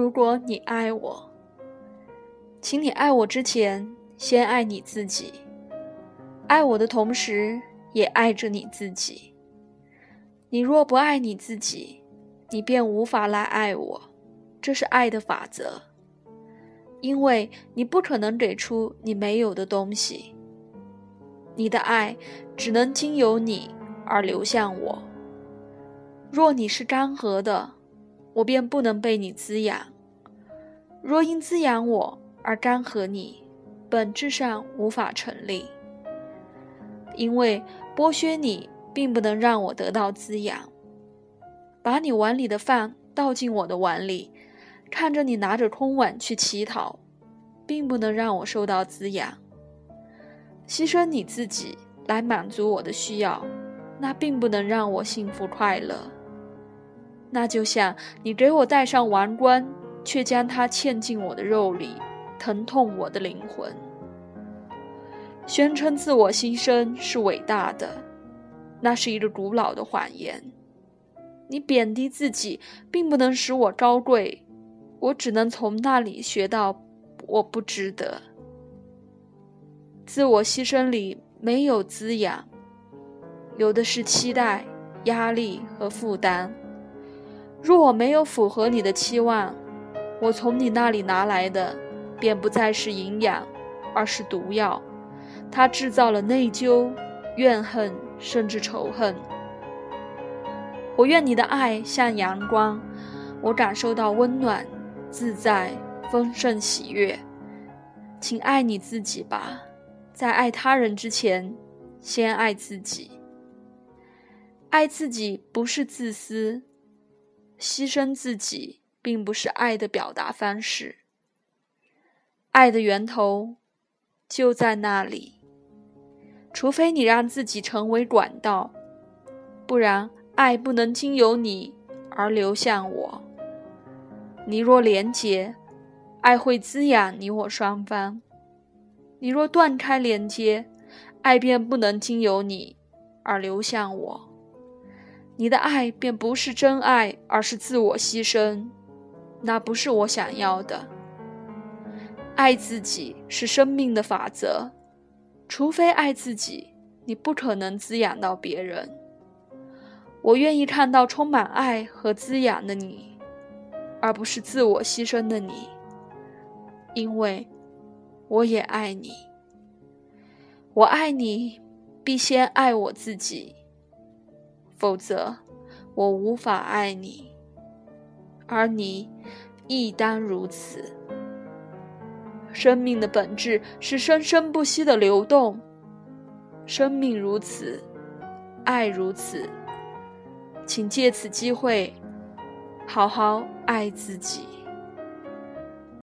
如果你爱我，请你爱我之前，先爱你自己。爱我的同时，也爱着你自己。你若不爱你自己，你便无法来爱我，这是爱的法则。因为你不可能给出你没有的东西。你的爱只能经由你而流向我。若你是干涸的，我便不能被你滋养；若因滋养我而干涸你，本质上无法成立。因为剥削你，并不能让我得到滋养。把你碗里的饭倒进我的碗里，看着你拿着空碗去乞讨，并不能让我受到滋养。牺牲你自己来满足我的需要，那并不能让我幸福快乐。那就像你给我戴上王冠，却将它嵌进我的肉里，疼痛我的灵魂。宣称自我牺牲是伟大的，那是一个古老的谎言。你贬低自己，并不能使我高贵，我只能从那里学到我不值得。自我牺牲里没有滋养，有的是期待、压力和负担。若我没有符合你的期望，我从你那里拿来的便不再是营养，而是毒药。它制造了内疚、怨恨，甚至仇恨。我愿你的爱像阳光，我感受到温暖、自在、丰盛、喜悦。请爱你自己吧，在爱他人之前，先爱自己。爱自己不是自私，牺牲自己并不是爱的表达方式。爱的源头就在那里。除非你让自己成为管道，不然爱不能经由你而流向我。你若连结，爱会滋养你我双方；你若断开连接，爱便不能经由你而流向我。你的爱便不是真爱，而是自我牺牲，那不是我想要的。爱自己是生命的法则。除非爱自己，你不可能滋养到别人。我愿意看到充满爱和滋养的你，而不是自我牺牲的你，因为我也爱你。我爱你，必先爱我自己，否则我无法爱你，而你亦当如此。生命的本质是生生不息的流动，生命如此，爱如此，请借此机会，好好爱自己。